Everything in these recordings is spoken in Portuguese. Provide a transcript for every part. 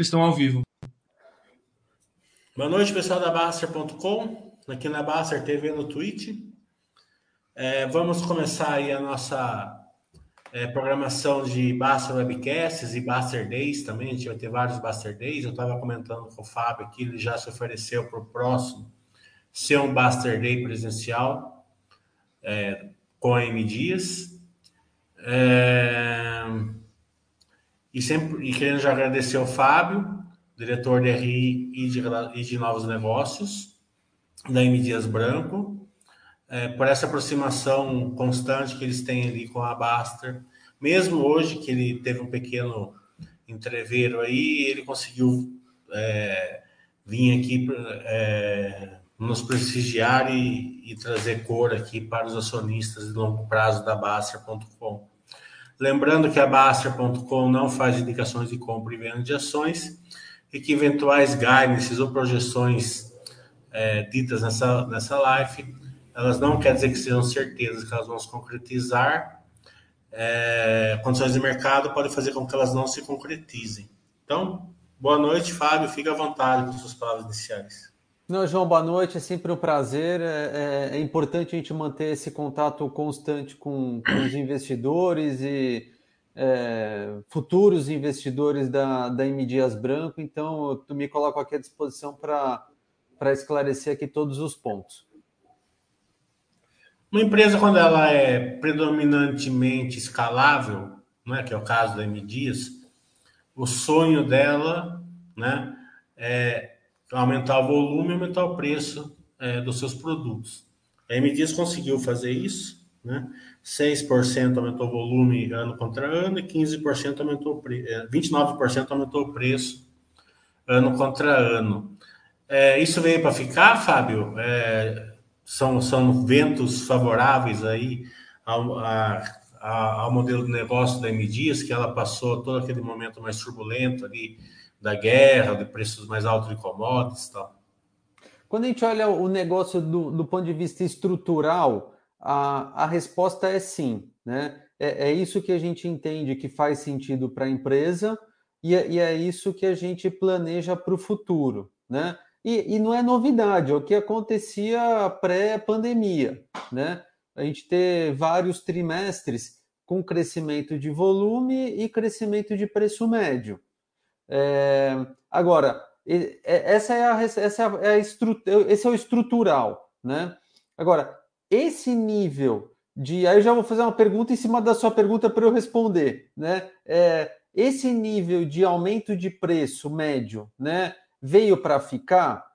Estão ao vivo. Boa noite, pessoal da Baster.com, aqui na Baster TV no Twitch. É, vamos começar aí a nossa é, programação de Baster Webcasts e Baster Days também. A gente vai ter vários Baster Days. Eu estava comentando com o Fábio aqui, ele já se ofereceu para o próximo ser um Baster Day presencial é, com a M Dias. É, e sempre e querendo já agradecer ao Fábio, diretor de RI e de, e de novos negócios da M Dias Branco, é, por essa aproximação constante que eles têm ali com a Baster. Mesmo hoje que ele teve um pequeno entreveiro aí, ele conseguiu é, vir aqui é, nos prestigiar e, e, trazer cor aqui para os acionistas de longo prazo da Baster.com. Lembrando que a Baster.com não faz indicações de compra e venda de ações e que eventuais guidances ou projeções é, ditas nessa, nessa live, elas não querem dizer que sejam certezas que elas vão se concretizar. É, condições de mercado podem fazer com que elas não se concretizem. Então, boa noite, Fábio. Fique à vontade com suas palavras iniciais. Não, João, boa noite. É sempre um prazer. É, é, é importante a gente manter esse contato constante com, com os investidores e é, futuros investidores da, da M Dias Branco. Então, tu me coloco aqui à disposição para esclarecer aqui todos os pontos. Uma empresa, quando ela é predominantemente escalável, né, que é o caso da M Dias, o sonho dela né, é aumentar o volume e aumentar o preço é, dos seus produtos. A M Dias conseguiu fazer isso, né? 6% aumentou o volume ano contra ano e 15% aumentou o preço, 29% aumentou o preço ano contra ano. É, isso veio para ficar, Fábio? É, são, são ventos favoráveis aí ao, a, a, ao modelo de negócio da M Dias, que ela passou todo aquele momento mais turbulento ali da guerra, de preços mais altos de commodities tal? Quando a gente olha o negócio do, do ponto de vista estrutural, a, a resposta é sim. Né? É, é isso que a gente entende que faz sentido para a empresa e é, e é, isso que a gente planeja para o futuro. Né? E, e, não é novidade, é o que acontecia pré-pandemia. Né? A gente ter vários trimestres com crescimento de volume e crescimento de preço médio. É, agora, essa é a, essa é a estru, esse é o estrutural, né? Agora, esse nível de. Aí eu já vou fazer uma pergunta em cima da sua pergunta para eu responder, né? É, esse nível de aumento de preço médio, né? Veio para ficar?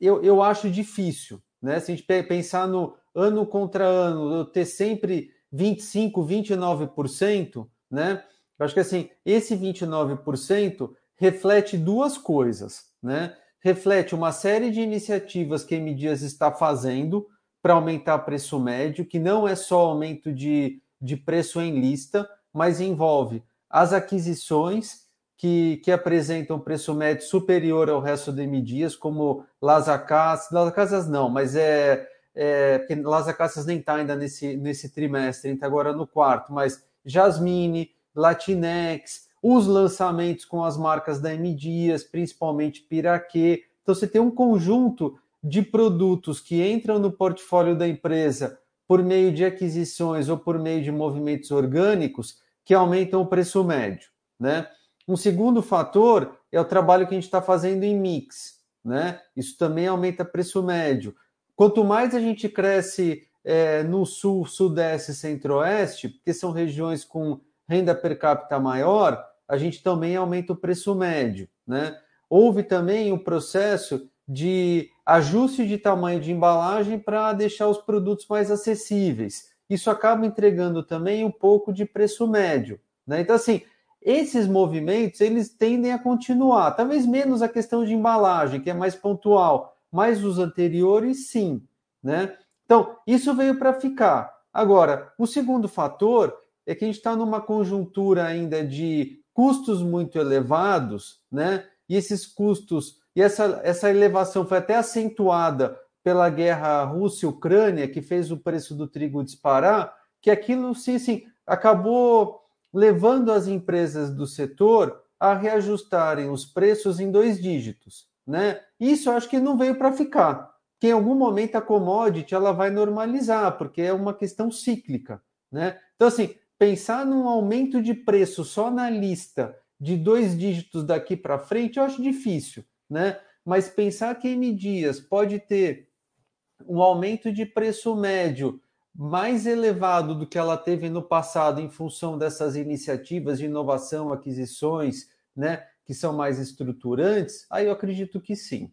Eu, eu acho difícil, né? Se a gente pensar no ano contra ano, eu ter sempre 25, 29%, né? Eu acho que assim, esse 29% reflete duas coisas, né? Reflete uma série de iniciativas que a M Dias está fazendo para aumentar preço médio, que não é só aumento de, de preço em lista, mas envolve as aquisições que, que apresentam preço médio superior ao resto de M Dias, como Las Acácias, Las Acácias não, mas é, é porque Las Acácias nem está ainda nesse, nesse trimestre, está agora no quarto, mas Jasmine, Latinex, os lançamentos com as marcas da M Dias, principalmente Piraquê. Então você tem um conjunto de produtos que entram no portfólio da empresa por meio de aquisições ou por meio de movimentos orgânicos que aumentam o preço médio, né? Um segundo fator é o trabalho que a gente está fazendo em mix, né? Isso também aumenta preço médio. Quanto mais a gente cresce é, no sul, sudeste e centro-oeste, porque são regiões com renda per capita maior, a gente também aumenta o preço médio. Né? Houve também o um processo de ajuste de tamanho de embalagem para deixar os produtos mais acessíveis. Isso acaba entregando também um pouco de preço médio. Né? Então, assim, esses movimentos eles tendem a continuar, talvez menos a questão de embalagem, que é mais pontual, mas os anteriores, sim. Né? Então, isso veio para ficar. Agora, o segundo fator é que a gente está numa conjuntura ainda de custos muito elevados, né? E esses custos, e essa, essa elevação foi até acentuada pela guerra Rússia-Ucrânia, que fez o preço do trigo disparar, que aquilo sim, sim, acabou levando as empresas do setor a reajustarem os preços em dois dígitos, né? Isso eu acho que não veio para ficar. Que em algum momento a commodity ela vai normalizar, porque é uma questão cíclica, né? Então assim, pensar num aumento de preço só na lista de dois dígitos daqui para frente, eu acho difícil, né? Mas pensar que M Dias pode ter um aumento de preço médio mais elevado do que ela teve no passado em função dessas iniciativas de inovação, aquisições, né, que são mais estruturantes, aí eu acredito que sim.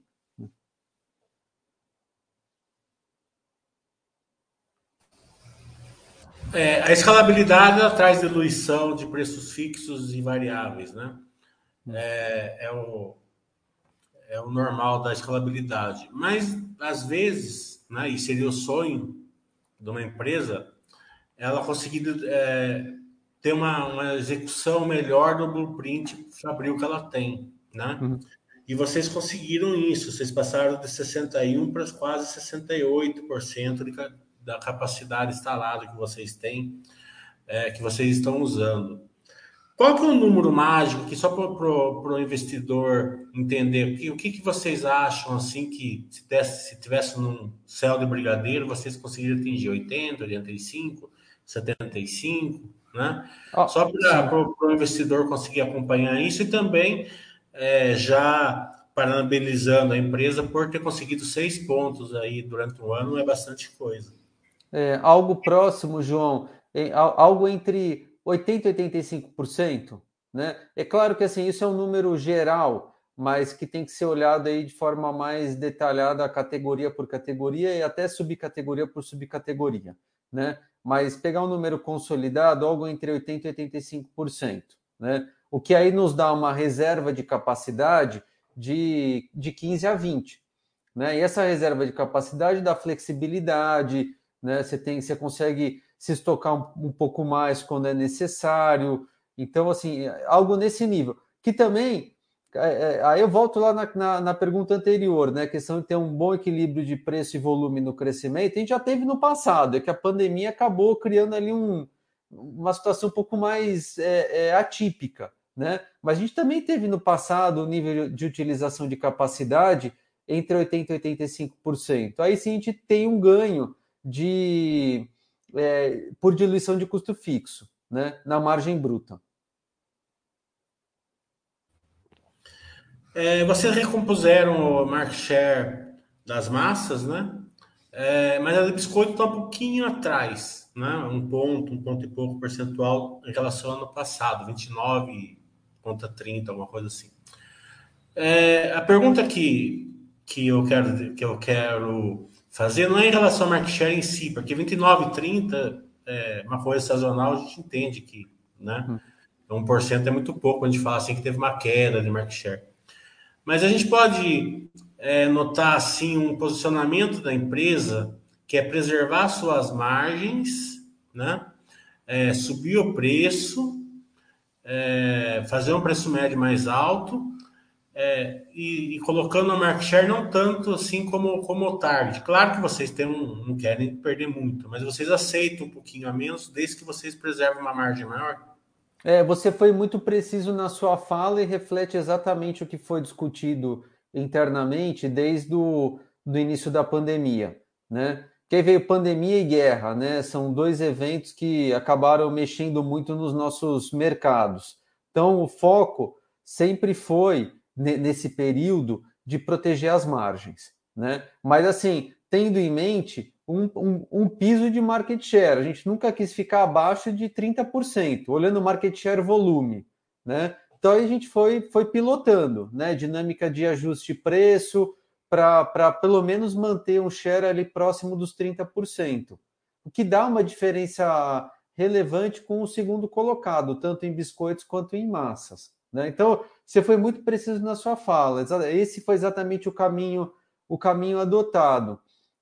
É, a escalabilidade traz diluição de preços fixos e variáveis, né? É, é, o, é o normal da escalabilidade. Mas, às vezes, né, e seria o sonho de uma empresa, ela conseguir é, ter uma, uma, execução melhor do blueprint fabril que ela tem, né? Uhum. E vocês conseguiram isso, vocês passaram de 61% para quase 68% de, da capacidade instalada que vocês têm, é, que vocês estão usando. Qual que é o número mágico que só para o investidor entender o que, que vocês acham assim que se, desse, se tivesse num céu de brigadeiro vocês conseguiriam atingir 80, 85, 75, né? Oh, só para o investidor conseguir acompanhar isso e também é, já parabenizando a empresa por ter conseguido seis pontos aí durante o ano é bastante coisa. É, algo próximo, João, algo entre 80% e 85%, né? É claro que assim, isso é um número geral, mas que tem que ser olhado aí de forma mais detalhada, categoria por categoria e até subcategoria por subcategoria, né? Mas pegar um número consolidado, algo entre 80% e 85%, né? O que aí nos dá uma reserva de capacidade de, de 15 a 20, né? E essa reserva de capacidade dá flexibilidade, né? Você tem, você consegue se estocar um, um pouco mais quando é necessário. Então, assim, algo nesse nível. Que também, é, é, aí eu volto lá na, na, na, pergunta anterior, né? A questão de ter um bom equilíbrio de preço e volume no crescimento, a gente já teve no passado, é que a pandemia acabou criando ali um, uma situação um pouco mais é, é, atípica, né? Mas a gente também teve no passado o um nível de utilização de capacidade entre 80% e 85%. Aí sim a gente tem um ganho de é, por diluição de custo fixo, né, na margem bruta. É, vocês recompuseram o market share das massas, né? É, mas a de biscoito está um pouquinho atrás, né? Um ponto, um ponto e pouco percentual em relação ao ano passado, 29,30, alguma coisa assim. É, a pergunta que, que eu quero que eu quero fazer não é em relação ao market share em si, porque 29 e 30 é uma coisa sazonal, a gente entende que, né? Uhum. 1% é muito pouco quando a gente fala assim que teve uma queda de market share. Mas a gente pode é, notar assim um posicionamento da empresa que é preservar suas margens, né? É, subir o preço, é, fazer um preço médio mais alto é, e, e, colocando a market share não tanto assim como, como o target. Claro que vocês têm um, não querem perder muito, mas vocês aceitam um pouquinho a menos desde que vocês preservem uma margem maior. É, você foi muito preciso na sua fala e reflete exatamente o que foi discutido internamente desde o do início da pandemia, né? Que aí veio pandemia e guerra, né? São dois eventos que acabaram mexendo muito nos nossos mercados. Então, o foco sempre foi nesse período de proteger as margens, né? Mas assim, tendo em mente um, um, um, piso de market share, a gente nunca quis ficar abaixo de 30%, olhando market share volume, né? Então a gente foi, foi pilotando, né? Dinâmica de ajuste preço para pelo menos manter um share ali próximo dos 30%, o que dá uma diferença relevante com o segundo colocado, tanto em biscoitos quanto em massas. Né? Então, você foi muito preciso na sua fala. Esse foi exatamente o caminho, o caminho adotado.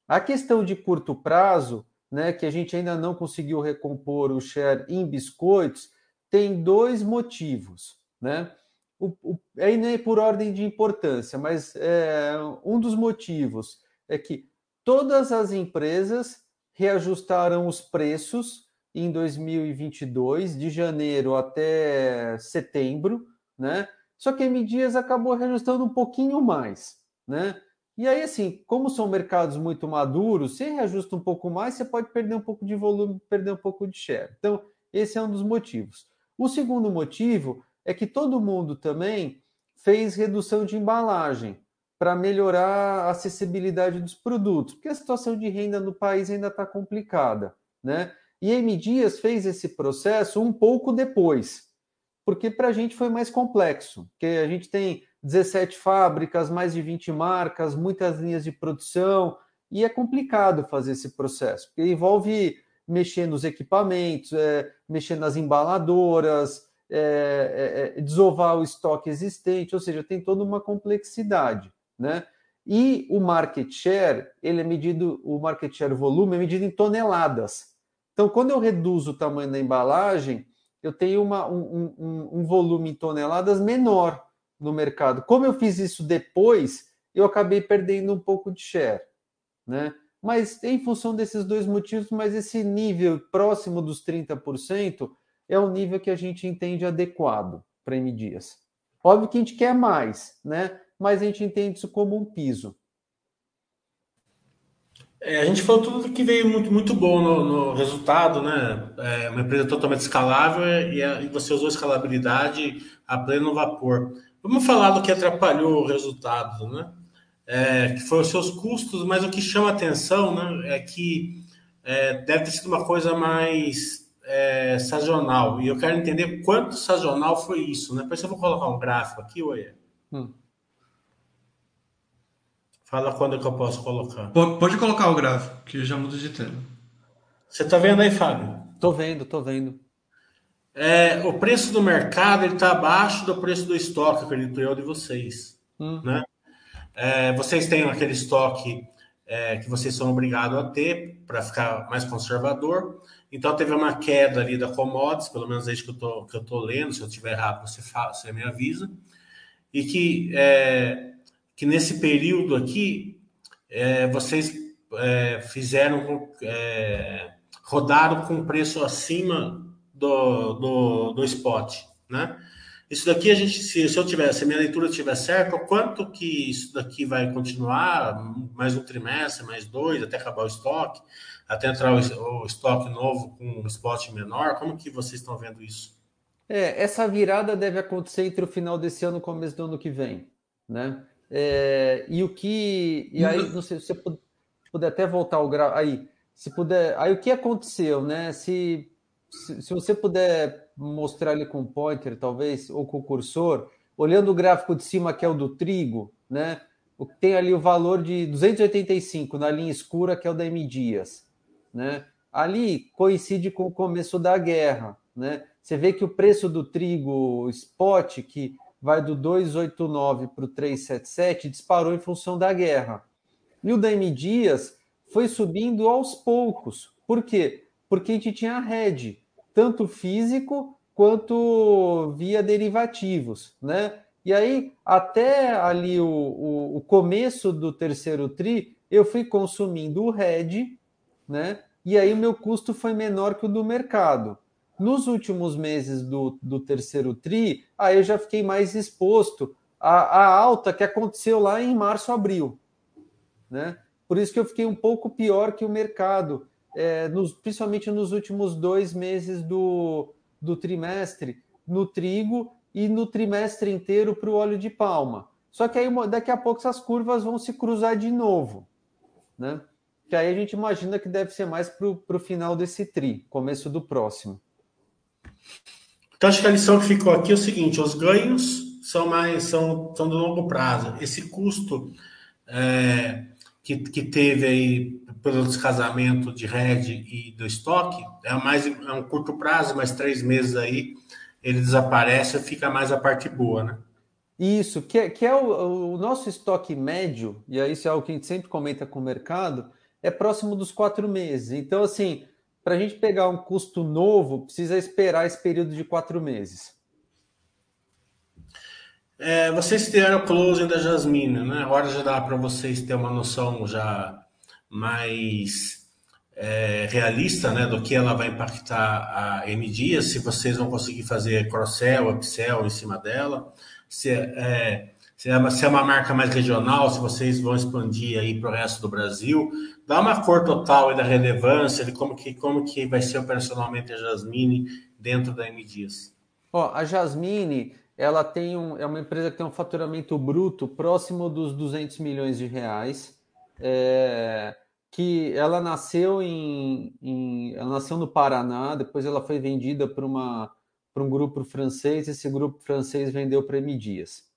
A questão de curto prazo, né, que a gente ainda não conseguiu recompor o share em biscoitos, tem dois motivos. Né? O, o, nem é por ordem de importância, mas é, um dos motivos é que todas as empresas reajustaram os preços em 2022, de janeiro até setembro, né? Só que a M acabou reajustando um pouquinho mais, né? E aí, assim, como são mercados muito maduros, se reajusta um pouco mais, você pode perder um pouco de volume, perder um pouco de share. Então, esse é um dos motivos. O segundo motivo é que todo mundo também fez redução de embalagem para melhorar a acessibilidade dos produtos, porque a situação de renda no país ainda está complicada, né? E a M Dias fez esse processo um pouco depois, porque para a gente foi mais complexo, porque a gente tem 17 fábricas, mais de 20 marcas, muitas linhas de produção, e é complicado fazer esse processo, porque envolve mexer nos equipamentos, é, mexer nas embaladoras, é, é, é, desovar o estoque existente, ou seja, tem toda uma complexidade, né? E o market share, ele é medido, o market share volume é medido em toneladas. Então, quando eu reduzo o tamanho da embalagem, eu tenho uma, um, um, um volume em toneladas menor no mercado. Como eu fiz isso depois, eu acabei perdendo um pouco de share, né? Mas em função desses dois motivos, mas esse nível próximo dos 30% é o nível que a gente entende adequado para M Dias. Óbvio que a gente quer mais, né? Mas a gente entende isso como um piso. É, a gente falou tudo que veio muito, muito bom no, no resultado, né? É uma empresa totalmente escalável e, a, e você usou escalabilidade a pleno vapor. Vamos falar do que atrapalhou o resultado, né? É, que foram os seus custos, mas o que chama atenção né, é que é, deve ter sido uma coisa mais é, sazonal. E eu quero entender quanto sazonal foi isso. Né? Depois eu vou colocar um gráfico aqui, Oê. Hum. Fala quando é que eu posso colocar. Pode colocar o gráfico, que já muda de tema. Você está vendo aí, Fábio? Tô vendo, tô vendo. É, o preço do mercado ele está abaixo do preço do estoque, acredito eu, de vocês. Hum. Né? É, vocês têm aquele estoque é, que vocês são obrigados a ter para ficar mais conservador. Então teve uma queda ali da commodities, pelo menos isso que eu tô, que eu tô lendo. Se eu estiver errado, você fala, você me avisa. E que é, que nesse período aqui é, vocês é, fizeram, é, rodaram com preço acima do, do, do spot, né? Isso daqui a gente, se, se eu tiver, se a minha leitura estiver certa, quanto que isso daqui vai continuar, mais um trimestre, mais dois, até acabar o estoque, até entrar o, o estoque novo com um spot menor, como que vocês estão vendo isso? É, essa virada deve acontecer entre o final desse ano e o começo do ano que vem, né? É, e o que. E aí, não sei se você puder até voltar o gráfico. Aí, se puder. Aí o que aconteceu, né? Se, se, se, você puder mostrar ali com o pointer, talvez, ou com o cursor, olhando o gráfico de cima, que é o do trigo, né? Tem ali o valor de 285 na linha escura, que é o da M Dias, né? Ali coincide com o começo da guerra, né? Você vê que o preço do trigo spot, que vai do 289 para o 377, disparou em função da guerra. E o da M Dias foi subindo aos poucos. Por quê? Porque a gente tinha rede, tanto físico quanto via derivativos, né? E aí, até ali o, o, o começo do terceiro TRI, eu fui consumindo o RED, né? E aí o meu custo foi menor que o do mercado. Nos últimos meses do, do terceiro TRI, aí eu já fiquei mais exposto à, à alta que aconteceu lá em março, abril. Né? Por isso que eu fiquei um pouco pior que o mercado, é, nos, principalmente nos últimos dois meses do, do trimestre, no trigo e no trimestre inteiro para o óleo de palma. Só que aí daqui a pouco essas curvas vão se cruzar de novo. Né? Que aí a gente imagina que deve ser mais para o final desse tri, começo do próximo. Então, acho que a lição que ficou aqui é o seguinte: os ganhos são mais são, são do longo prazo. Esse custo é, que, que teve aí pelo descasamento de rede e do estoque é mais é um curto prazo, mais três meses aí ele desaparece fica mais a parte boa, né? Isso, que é, que é o, o, nosso estoque médio, e aí isso é algo que a gente sempre comenta com o mercado, é próximo dos quatro meses. Então, assim, para a gente pegar um custo novo, precisa esperar esse período de quatro meses. É, vocês fizeram o closing da Jasmine, né? Agora já dá para vocês ter uma noção já mais é, realista né, do que ela vai impactar a M Dias, se vocês vão conseguir fazer cross-sell, upsell em cima dela, se é, se é, uma, se é uma marca mais regional, se vocês vão expandir aí para o resto do Brasil. Dá uma cor total da relevância de como que, como que vai ser operacionalmente a Jasmine dentro da M. Ó, a Jasmine, ela tem um, é uma empresa que tem um faturamento bruto próximo dos 200 milhões de reais. É, que ela nasceu em, em, ela nasceu no Paraná, depois ela foi vendida para uma para um grupo francês, esse grupo francês vendeu para M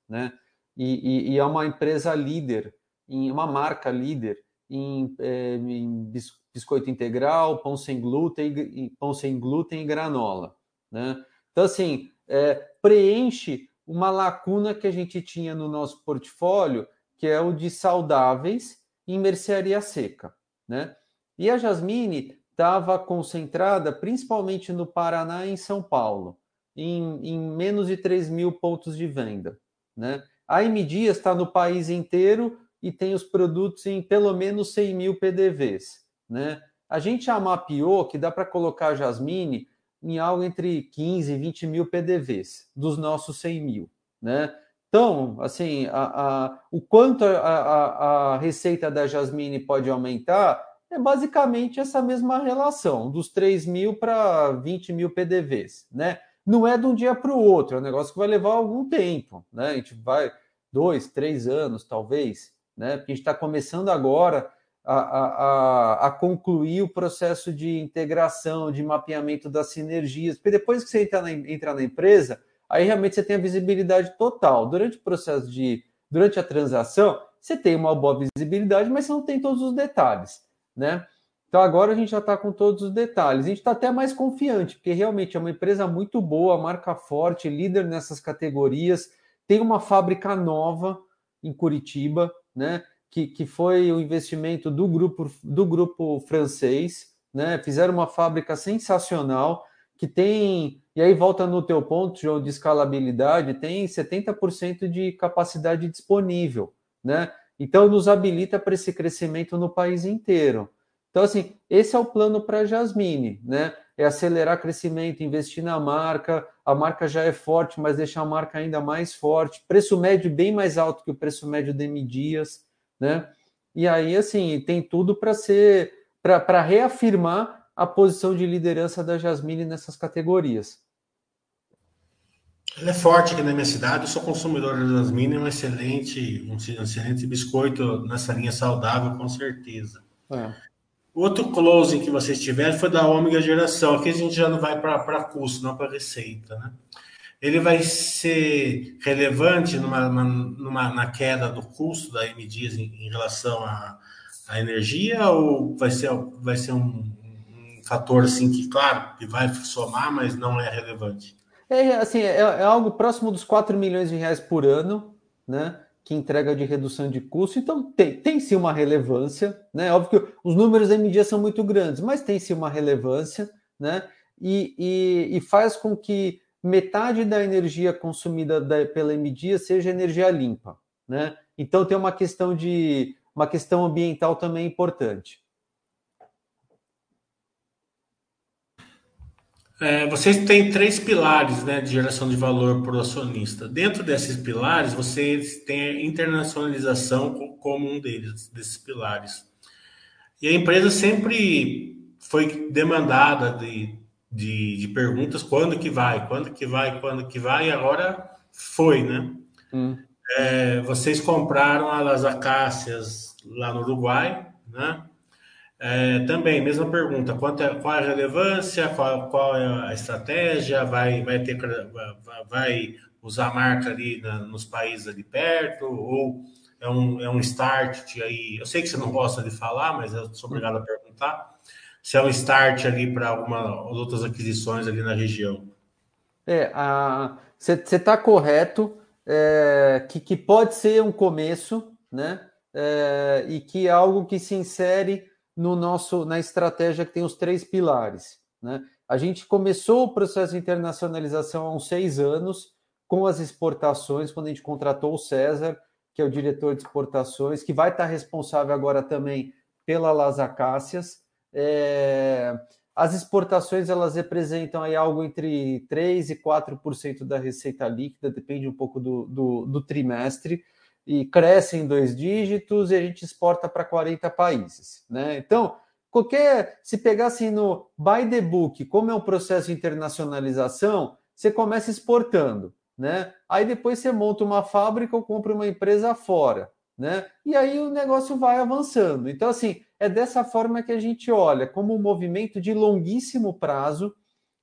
né? E, e, e, é uma empresa líder, em uma marca líder em, é, em biscoito integral, pão sem glúten, pão sem glúten e granola, né? Então assim é, preenche uma lacuna que a gente tinha no nosso portfólio, que é o de saudáveis em mercearia seca. Né? E a Jasmine estava concentrada principalmente no Paraná e em São Paulo, em, em menos de 3 mil pontos de venda. Né? A M está no país inteiro e tem os produtos em pelo menos 100 mil PDVs. Né? A gente já mapeou que dá para colocar a Jasmine em algo entre 15 e 20 mil PDVs dos nossos 100 mil. Né? Então, assim, a, a, o quanto a, a, receita da Jasmine pode aumentar é basicamente essa mesma relação, dos 3 mil para 20 mil PDVs, né? Não é de um dia para o outro, é um negócio que vai levar algum tempo, né? A gente vai dois, três anos, talvez, né? Porque a gente está começando agora a, a, a, concluir o processo de integração, de mapeamento das sinergias, porque depois que você entra na, entra na empresa aí realmente você tem a visibilidade total. Durante o processo de, durante a transação, você tem uma boa visibilidade, mas você não tem todos os detalhes, né? Então agora a gente já está com todos os detalhes. A gente está até mais confiante, porque realmente é uma empresa muito boa, marca forte, líder nessas categorias. Tem uma fábrica nova em Curitiba, né? Que, que foi o investimento do grupo do grupo francês, né? Fizeram uma fábrica sensacional que tem, e aí volta no teu ponto, João, de escalabilidade, tem 70% de capacidade disponível, né? Então nos habilita para esse crescimento no país inteiro. Então, assim, esse é o plano para a Jasmine, né? É acelerar crescimento, investir na marca, a marca já é forte, mas deixar a marca ainda mais forte, preço médio bem mais alto que o preço médio de M Dias, né? E aí, assim, tem tudo para ser, para reafirmar a posição de liderança da Jasmine nessas categorias. Ela é forte aqui na minha cidade, eu sou consumidor da Jasmine, um excelente, um excelente biscoito nessa linha saudável, com certeza. É. Outro closing que vocês tiveram foi da Ômega Geração. Aqui a gente já não vai para custo, não para receita, né? Ele vai ser relevante numa, numa, na queda do custo da M Dias em, em relação à, à energia ou vai ser, vai ser um, fator assim que, claro, que vai somar, mas não é relevante. É assim, é, é algo próximo dos 4 milhões de reais por ano, né? Que entrega de redução de custo, então tem, tem sim uma relevância, né? Óbvio que os números da mídia são muito grandes, mas tem sim uma relevância, né? E, e, e faz com que metade da energia consumida da, pela MDia seja energia limpa, né? Então tem uma questão de uma questão ambiental também importante. É, vocês têm três pilares né, de geração de valor para o acionista. Dentro desses pilares, vocês têm a internacionalização como um deles, desses pilares. E a empresa sempre foi demandada de, de, de perguntas quando que vai, quando que vai, quando que vai, e agora foi, né? Hum. É, vocês compraram a Las Acácias lá no Uruguai, né? É, também, mesma pergunta: quanto é, qual é a relevância, qual, qual é a estratégia? Vai, vai, ter, vai usar a marca ali na, nos países ali perto? Ou é um, é um start aí? Eu sei que você não gosta de falar, mas eu sou obrigado a perguntar. Se é um start ali para algumas outras aquisições ali na região. É, você está correto, é, que, que pode ser um começo, né? É, e que é algo que se insere no nosso na estratégia que tem os três pilares. Né? A gente começou o processo de internacionalização há uns seis anos com as exportações, quando a gente contratou o César, que é o diretor de exportações, que vai estar responsável agora também pela Las Acácias. É, as exportações elas representam aí algo entre 3% e 4% da receita líquida, depende um pouco do, do, do trimestre, e cresce em dois dígitos e a gente exporta para 40 países. Né? Então, qualquer. Se pegar assim no by the book, como é um processo de internacionalização, você começa exportando. Né? Aí depois você monta uma fábrica ou compra uma empresa fora. Né? E aí o negócio vai avançando. Então, assim, é dessa forma que a gente olha, como um movimento de longuíssimo prazo,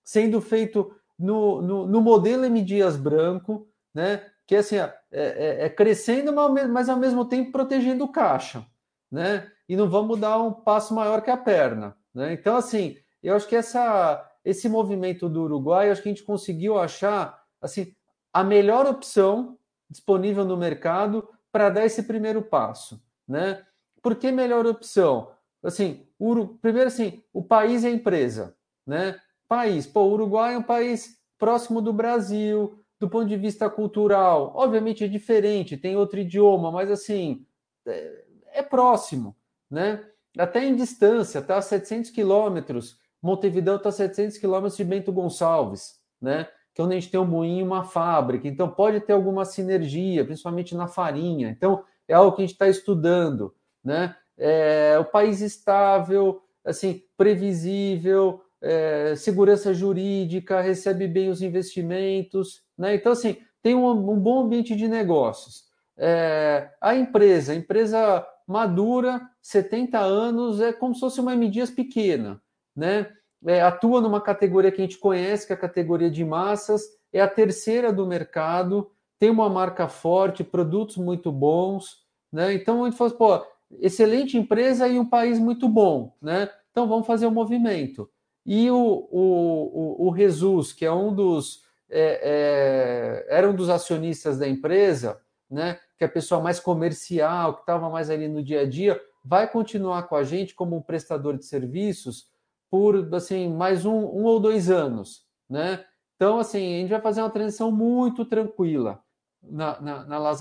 sendo feito no, no, no modelo M. Dias Branco, né? Que assim, é, é, é crescendo, mas ao mesmo tempo protegendo o caixa. Né? E não vamos dar um passo maior que a perna. Né? Então, assim, eu acho que essa, esse movimento do Uruguai, acho que a gente conseguiu achar assim, a melhor opção disponível no mercado para dar esse primeiro passo. Né? Por que melhor opção? Assim, o, primeiro assim, o país é a empresa, né? País, pô, o Uruguai é um país próximo do Brasil, do ponto de vista cultural, obviamente é diferente, tem outro idioma, mas assim, é, é próximo, né? Até em distância, está a 700 quilômetros, Montevideo está a 700 quilômetros de Bento Gonçalves, né? Que é onde a gente tem um moinho uma fábrica, então pode ter alguma sinergia, principalmente na farinha, então é algo que a gente está estudando, né? É, o país estável, assim, previsível, é, segurança jurídica, recebe bem os investimentos, né? Então, assim, tem um, um bom ambiente de negócios. É, a empresa, a empresa madura, 70 anos, é como se fosse uma M pequena, né? É, atua numa categoria que a gente conhece, que é a categoria de massas, é a terceira do mercado, tem uma marca forte, produtos muito bons, né? Então a gente fala, pô, excelente empresa e um país muito bom, né? Então vamos fazer o um movimento. E o, o, o, Jesus, que é um dos é, é, era um dos acionistas da empresa, né? Que é a pessoa mais comercial, que estava mais ali no dia a dia, vai continuar com a gente como um prestador de serviços por assim mais um, um ou dois anos, né? Então assim a gente vai fazer uma transição muito tranquila na, na, na.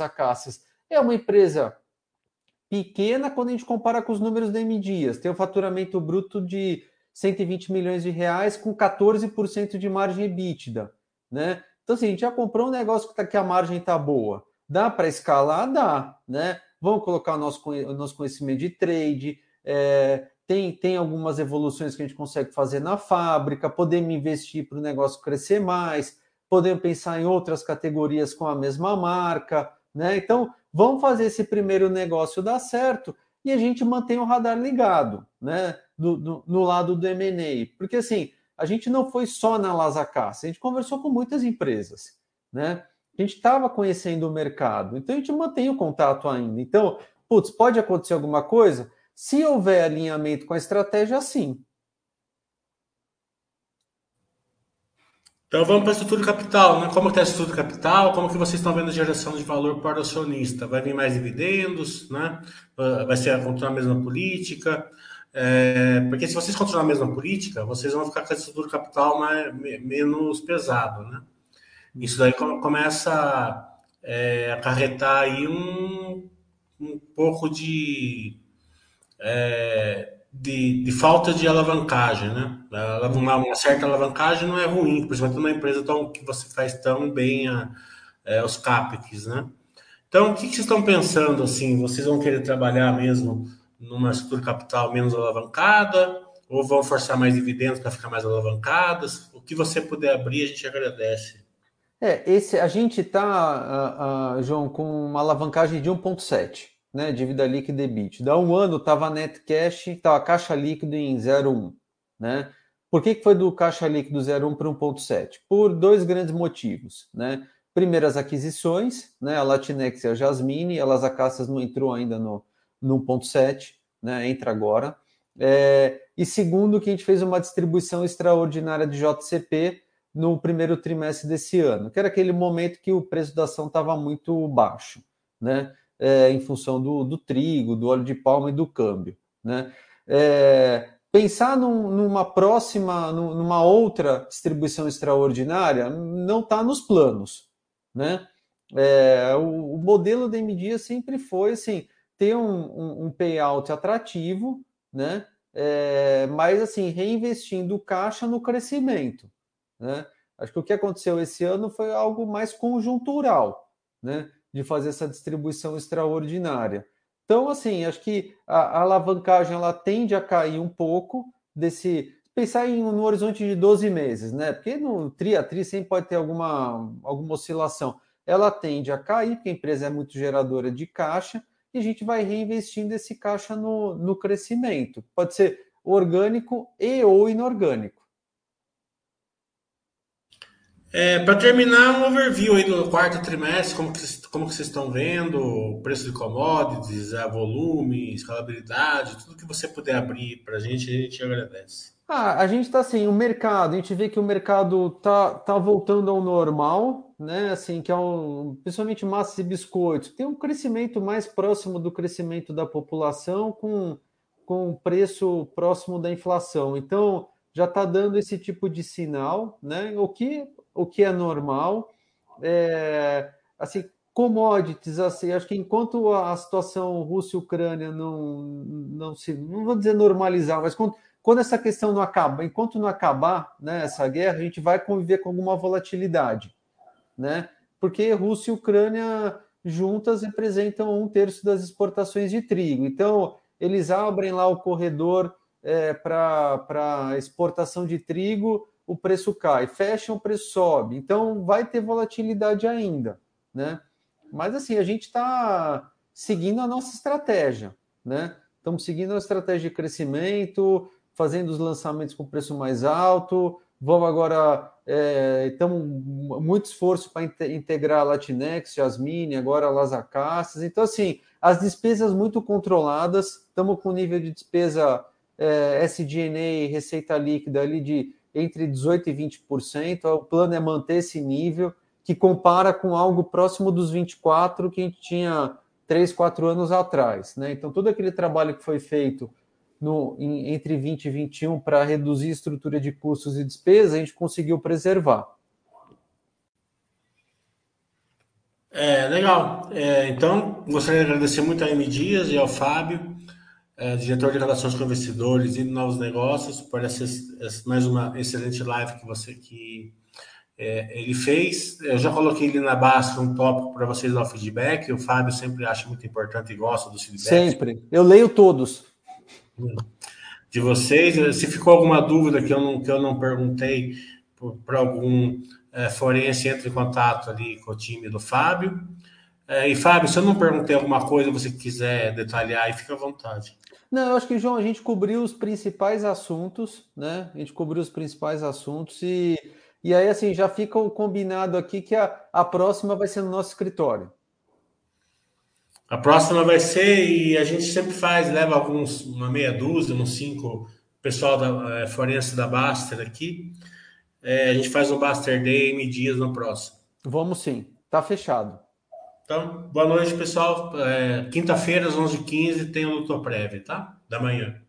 É uma empresa pequena quando a gente compara com os números da M Dias. Tem um faturamento bruto de 120 milhões de reais com 14% de margem EBITDA, né? Então, assim, a gente já comprou um negócio que, tá, que a margem está boa. Dá para escalar? Dá, né? Vamos colocar o nosso, nosso conhecimento de trade, é, tem, tem algumas evoluções que a gente consegue fazer na fábrica, podemos investir para o negócio crescer mais, podemos pensar em outras categorias com a mesma marca, né? Então, vamos fazer esse primeiro negócio dar certo e a gente mantém o radar ligado, né? No lado do M&A. Porque, assim, a gente não foi só na Lazacassa, a gente conversou com muitas empresas, né? A gente estava conhecendo o mercado, então a gente mantém o contato ainda. Então, putz, pode acontecer alguma coisa? Se houver alinhamento com a estratégia, sim. Então vamos para a estrutura capital, né? Como está a estrutura capital? Como que vocês estão vendo a geração de valor para o acionista? Vai vir mais dividendos, né? Vai ser continuar a mesma política? É, porque se vocês continuarem a mesma política, vocês vão ficar com a estrutura capital mais, menos pesado, né? Isso daí começa a é, acarretar aí um, um pouco de é, de, de, falta de alavancagem, né? Uma, uma, certa alavancagem não é ruim, principalmente numa empresa tão, que você faz tão bem a, é, os CAPEX, né? Então, o que, que, vocês estão pensando, assim? Vocês vão querer trabalhar mesmo numa estrutura capital menos alavancada? Ou vão forçar mais dividendos para ficar mais alavancadas? O que você puder abrir, a gente agradece. É, esse, a gente está, uh, uh, João, com uma alavancagem de 1,7 né, dívida líquida e EBITDA. Há um ano estava net cash, estava caixa líquido em 0,1. Né? Por que, que foi do caixa líquido 0,1 para 1,7? Por dois grandes motivos. Né? Primeiras aquisições, né, a Latinex e a Jasmine, elas a Caças não entrou ainda no, no 1,7, né, entra agora. É, e segundo, que a gente fez uma distribuição extraordinária de JCP no primeiro trimestre desse ano, que era aquele momento que o preço da ação estava muito baixo. Né? é, em função do, do, trigo, do óleo de palma e do câmbio. Né? É, pensar num, numa próxima, numa outra distribuição extraordinária, não está nos planos. Né? É, o, o, modelo da MD sempre foi assim, ter um, um, um payout atrativo, né? é, mas assim, reinvestindo caixa no crescimento. Né? Acho que o que aconteceu esse ano foi algo mais conjuntural, né? De fazer essa distribuição extraordinária. Então, assim, acho que a, a alavancagem ela tende a cair um pouco desse. Pensar em no horizonte de 12 meses, né? Porque no TRI sempre pode ter alguma, alguma oscilação. Ela tende a cair, porque a empresa é muito geradora de caixa, e a gente vai reinvestindo esse caixa no, no crescimento. Pode ser orgânico e ou inorgânico. É, para terminar, um overview aí do quarto trimestre, como que, como que vocês estão vendo, preço de commodities, volume, escalabilidade, tudo que você puder abrir para a gente, a gente agradece. Ah, a gente está assim, o mercado, a gente vê que o mercado tá, tá voltando ao normal, né? Assim, que é um, principalmente massas e biscoitos, tem um crescimento mais próximo do crescimento da população com, com preço próximo da inflação. Então, já está dando esse tipo de sinal, né? O que, o que é normal. É, assim, commodities, assim, acho que enquanto a situação Rússia-Ucrânia não, não se, não vou dizer normalizar, mas quando, quando essa questão não acaba, enquanto não acabar né, essa guerra, a gente vai conviver com alguma volatilidade, né? Porque Rússia e Ucrânia juntas representam um terço das exportações de trigo. Então, eles abrem lá o corredor é, para exportação de trigo, o preço cai, fecha, o preço sobe. Então vai ter volatilidade ainda, né? Mas assim, a gente está seguindo a nossa estratégia, né? Estamos seguindo a estratégia de crescimento, fazendo os lançamentos com preço mais alto. Vamos agora, é, muito esforço para integrar a Latinex, Jasmine, agora Las Acacias. Então, assim, as despesas muito controladas, estamos com nível de despesa é, receita líquida ali de entre 18% e 20%. O plano é manter esse nível, que compara com algo próximo dos 24% que a gente tinha 3, 4 anos atrás. Né? Então, todo aquele trabalho que foi feito no, em, entre 20 e 21 para reduzir a estrutura de custos e despesas, a gente conseguiu preservar. É, legal. É, então, gostaria de agradecer muito a M Dias e ao Fábio é, diretor de relações com investidores e novos negócios, por essa, essa, mais uma excelente live que você que é, ele fez. Eu já coloquei ele na base um tópico para vocês dar o feedback. O Fábio sempre acha muito importante e gosta dos feedbacks. Sempre. Eu leio todos. De vocês. Se ficou alguma dúvida que eu não, que eu não perguntei para algum é, forense, entre em contato ali com o time do Fábio. É, e Fábio, se eu não perguntei alguma coisa, você quiser detalhar, aí fica à vontade. Não, eu acho que, João, a gente cobriu os principais assuntos, né? A gente cobriu os principais assuntos e, e aí, assim, já fica combinado aqui que a, a próxima vai ser no nosso escritório. A próxima vai ser, e a gente sempre faz, leva alguns, uma meia dúzia, uns cinco pessoal da é, forense da Baster aqui. É, a gente faz um Baster Day em dias no próximo. Vamos sim, tá fechado. Então, boa noite, pessoal. É, Quinta-feira, às 11h15, tem o Luto Prévio, tá? Da manhã.